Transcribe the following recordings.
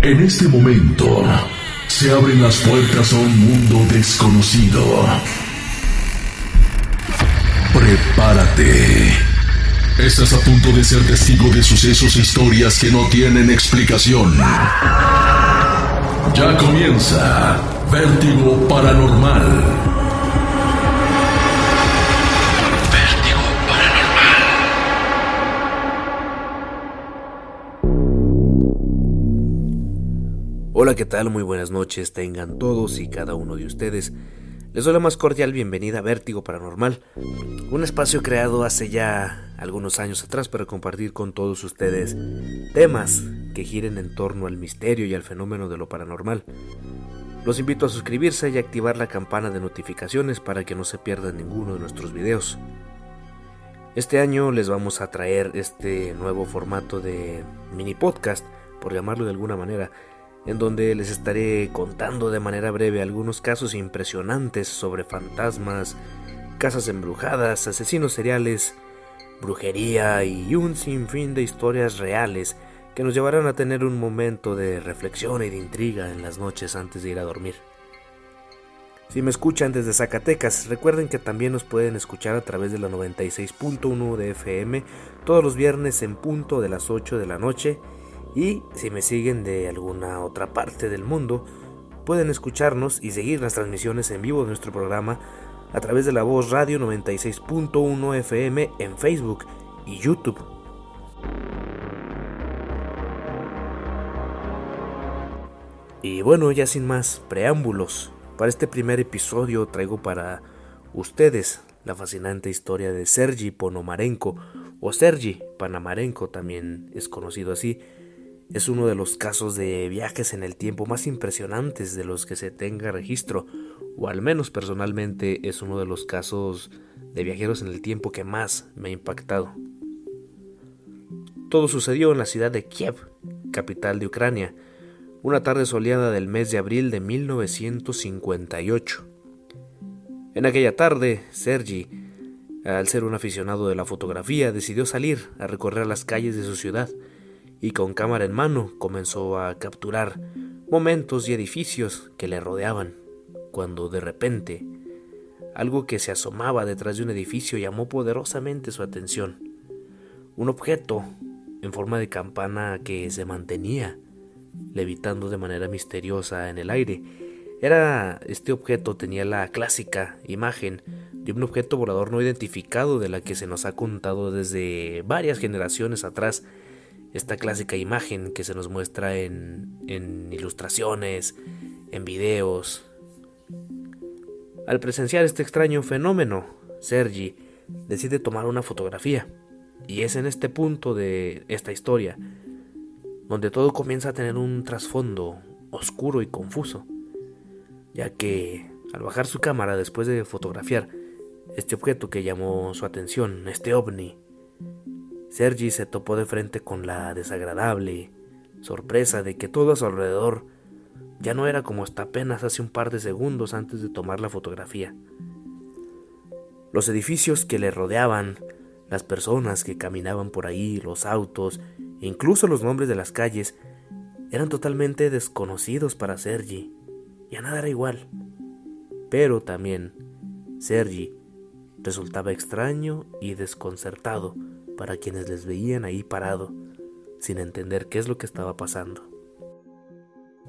En este momento se abren las puertas a un mundo desconocido. Prepárate. Estás a punto de ser testigo de sucesos e historias que no tienen explicación. Ya comienza Vértigo Paranormal. Hola, ¿qué tal? Muy buenas noches tengan todos y cada uno de ustedes. Les doy la más cordial bienvenida a Vértigo Paranormal, un espacio creado hace ya algunos años atrás para compartir con todos ustedes temas que giren en torno al misterio y al fenómeno de lo paranormal. Los invito a suscribirse y activar la campana de notificaciones para que no se pierdan ninguno de nuestros videos. Este año les vamos a traer este nuevo formato de mini podcast, por llamarlo de alguna manera, en donde les estaré contando de manera breve algunos casos impresionantes sobre fantasmas, casas embrujadas, asesinos seriales, brujería y un sinfín de historias reales que nos llevarán a tener un momento de reflexión y de intriga en las noches antes de ir a dormir. Si me escuchan desde Zacatecas, recuerden que también nos pueden escuchar a través de la 96.1 de FM todos los viernes en punto de las 8 de la noche y si me siguen de alguna otra parte del mundo, pueden escucharnos y seguir las transmisiones en vivo de nuestro programa a través de la voz Radio 96.1 FM en Facebook y YouTube. Y bueno, ya sin más preámbulos, para este primer episodio traigo para ustedes la fascinante historia de Sergi Ponomarenko o Sergi Panamarenko también es conocido así, es uno de los casos de viajes en el tiempo más impresionantes de los que se tenga registro, o al menos personalmente es uno de los casos de viajeros en el tiempo que más me ha impactado. Todo sucedió en la ciudad de Kiev, capital de Ucrania, una tarde soleada del mes de abril de 1958. En aquella tarde, Sergi, al ser un aficionado de la fotografía, decidió salir a recorrer las calles de su ciudad, y con cámara en mano comenzó a capturar momentos y edificios que le rodeaban, cuando de repente algo que se asomaba detrás de un edificio llamó poderosamente su atención. Un objeto en forma de campana que se mantenía levitando de manera misteriosa en el aire. Era este objeto tenía la clásica imagen de un objeto volador no identificado de la que se nos ha contado desde varias generaciones atrás esta clásica imagen que se nos muestra en, en ilustraciones, en videos. Al presenciar este extraño fenómeno, Sergi decide tomar una fotografía. Y es en este punto de esta historia donde todo comienza a tener un trasfondo oscuro y confuso, ya que al bajar su cámara después de fotografiar este objeto que llamó su atención, este ovni, Sergi se topó de frente con la desagradable sorpresa de que todo a su alrededor ya no era como hasta apenas hace un par de segundos antes de tomar la fotografía. Los edificios que le rodeaban, las personas que caminaban por ahí, los autos, e incluso los nombres de las calles, eran totalmente desconocidos para Sergi. Ya nada era igual. Pero también Sergi resultaba extraño y desconcertado para quienes les veían ahí parado, sin entender qué es lo que estaba pasando.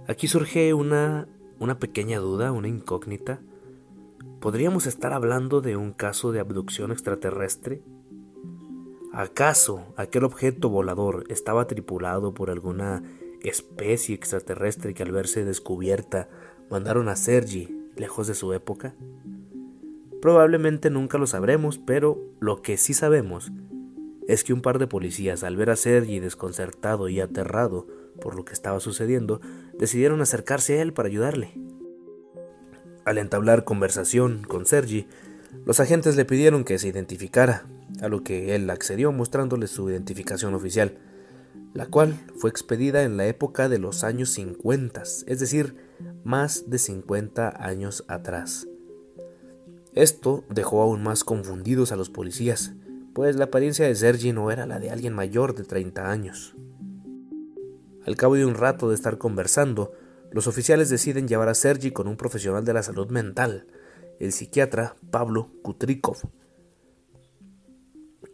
Aquí surge una, una pequeña duda, una incógnita. ¿Podríamos estar hablando de un caso de abducción extraterrestre? ¿Acaso aquel objeto volador estaba tripulado por alguna especie extraterrestre que al verse descubierta mandaron a Sergi lejos de su época? Probablemente nunca lo sabremos, pero lo que sí sabemos es que un par de policías, al ver a Sergi desconcertado y aterrado por lo que estaba sucediendo, decidieron acercarse a él para ayudarle. Al entablar conversación con Sergi, los agentes le pidieron que se identificara, a lo que él accedió mostrándole su identificación oficial, la cual fue expedida en la época de los años 50, es decir, más de 50 años atrás. Esto dejó aún más confundidos a los policías, pues la apariencia de Sergi no era la de alguien mayor de 30 años. Al cabo de un rato de estar conversando, los oficiales deciden llevar a Sergi con un profesional de la salud mental, el psiquiatra Pablo Kutrikov.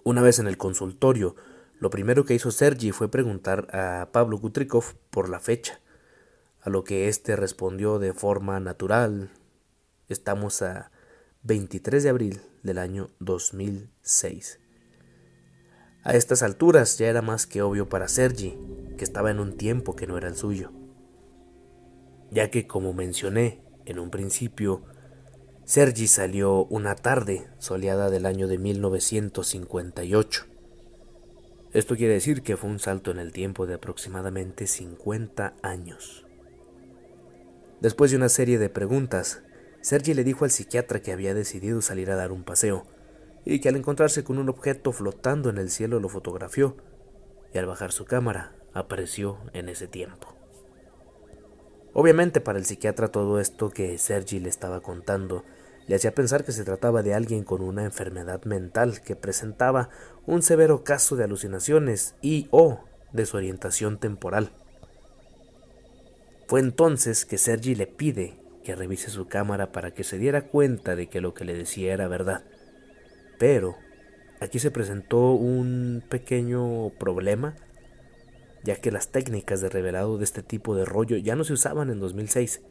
Una vez en el consultorio, lo primero que hizo Sergi fue preguntar a Pablo Kutrikov por la fecha, a lo que éste respondió de forma natural. Estamos a 23 de abril del año 2006. A estas alturas ya era más que obvio para Sergi que estaba en un tiempo que no era el suyo, ya que como mencioné en un principio, Sergi salió una tarde soleada del año de 1958. Esto quiere decir que fue un salto en el tiempo de aproximadamente 50 años. Después de una serie de preguntas, Sergi le dijo al psiquiatra que había decidido salir a dar un paseo y que al encontrarse con un objeto flotando en el cielo lo fotografió y al bajar su cámara apareció en ese tiempo. Obviamente para el psiquiatra todo esto que Sergi le estaba contando le hacía pensar que se trataba de alguien con una enfermedad mental que presentaba un severo caso de alucinaciones y o desorientación temporal. Fue entonces que Sergi le pide que revise su cámara para que se diera cuenta de que lo que le decía era verdad. Pero aquí se presentó un pequeño problema, ya que las técnicas de revelado de este tipo de rollo ya no se usaban en 2006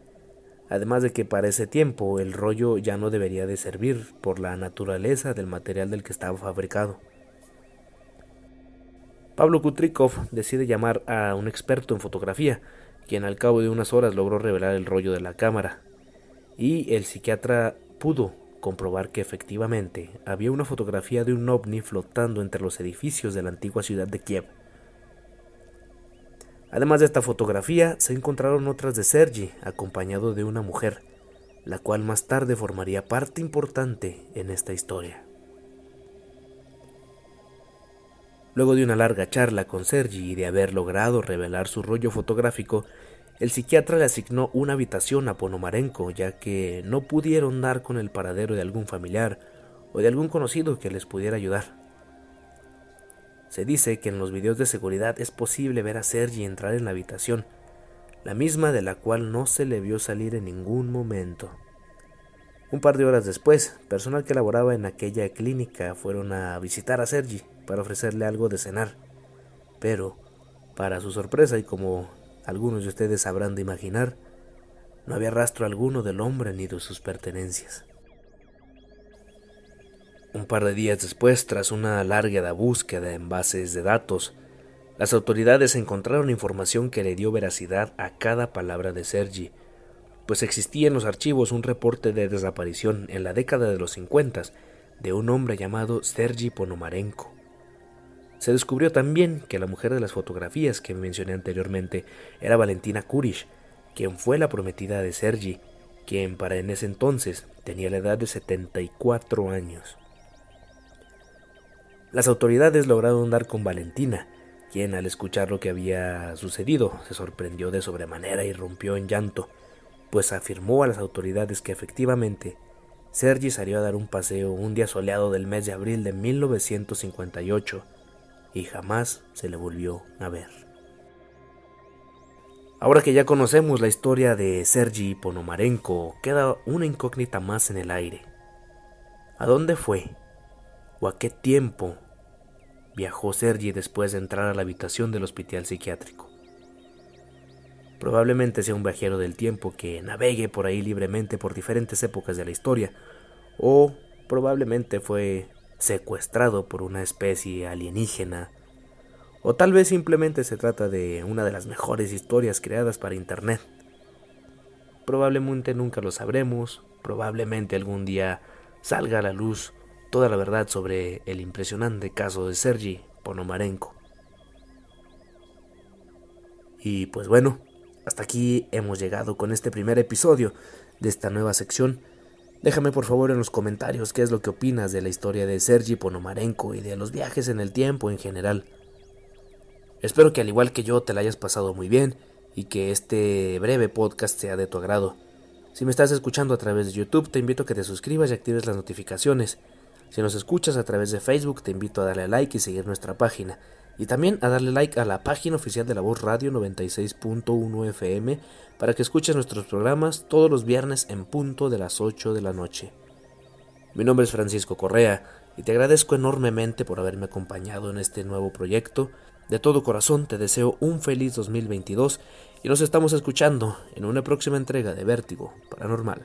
además de que para ese tiempo el rollo ya no debería de servir por la naturaleza del material del que estaba fabricado. Pablo Kutrikov decide llamar a un experto en fotografía, quien al cabo de unas horas logró revelar el rollo de la cámara, y el psiquiatra pudo comprobar que efectivamente había una fotografía de un ovni flotando entre los edificios de la antigua ciudad de Kiev. Además de esta fotografía, se encontraron otras de Sergi, acompañado de una mujer, la cual más tarde formaría parte importante en esta historia. Luego de una larga charla con Sergi y de haber logrado revelar su rollo fotográfico, el psiquiatra le asignó una habitación a Ponomarenko, ya que no pudieron dar con el paradero de algún familiar o de algún conocido que les pudiera ayudar. Se dice que en los videos de seguridad es posible ver a Sergi entrar en la habitación, la misma de la cual no se le vio salir en ningún momento. Un par de horas después, personal que laboraba en aquella clínica fueron a visitar a Sergi para ofrecerle algo de cenar. Pero, para su sorpresa y como algunos de ustedes sabrán de imaginar, no había rastro alguno del hombre ni de sus pertenencias. Un par de días después, tras una larga búsqueda en bases de datos, las autoridades encontraron información que le dio veracidad a cada palabra de Sergi, pues existía en los archivos un reporte de desaparición en la década de los 50 de un hombre llamado Sergi Ponomarenko. Se descubrió también que la mujer de las fotografías que mencioné anteriormente era Valentina Kurish, quien fue la prometida de Sergi, quien para en ese entonces tenía la edad de 74 años. Las autoridades lograron dar con Valentina, quien al escuchar lo que había sucedido se sorprendió de sobremanera y rompió en llanto, pues afirmó a las autoridades que efectivamente Sergi salió a dar un paseo un día soleado del mes de abril de 1958 y jamás se le volvió a ver. Ahora que ya conocemos la historia de Sergi Ponomarenko, queda una incógnita más en el aire. ¿A dónde fue? o a qué tiempo viajó Sergi después de entrar a la habitación del hospital psiquiátrico. Probablemente sea un viajero del tiempo que navegue por ahí libremente por diferentes épocas de la historia, o probablemente fue secuestrado por una especie alienígena, o tal vez simplemente se trata de una de las mejores historias creadas para Internet. Probablemente nunca lo sabremos, probablemente algún día salga a la luz toda la verdad sobre el impresionante caso de Sergi Ponomarenko. Y pues bueno, hasta aquí hemos llegado con este primer episodio de esta nueva sección. Déjame por favor en los comentarios qué es lo que opinas de la historia de Sergi Ponomarenko y de los viajes en el tiempo en general. Espero que al igual que yo te la hayas pasado muy bien y que este breve podcast sea de tu agrado. Si me estás escuchando a través de YouTube, te invito a que te suscribas y actives las notificaciones si nos escuchas a través de Facebook, te invito a darle a like y seguir nuestra página. Y también a darle like a la página oficial de la Voz Radio 96.1 FM para que escuches nuestros programas todos los viernes en punto de las 8 de la noche. Mi nombre es Francisco Correa y te agradezco enormemente por haberme acompañado en este nuevo proyecto. De todo corazón te deseo un feliz 2022 y nos estamos escuchando en una próxima entrega de Vértigo Paranormal.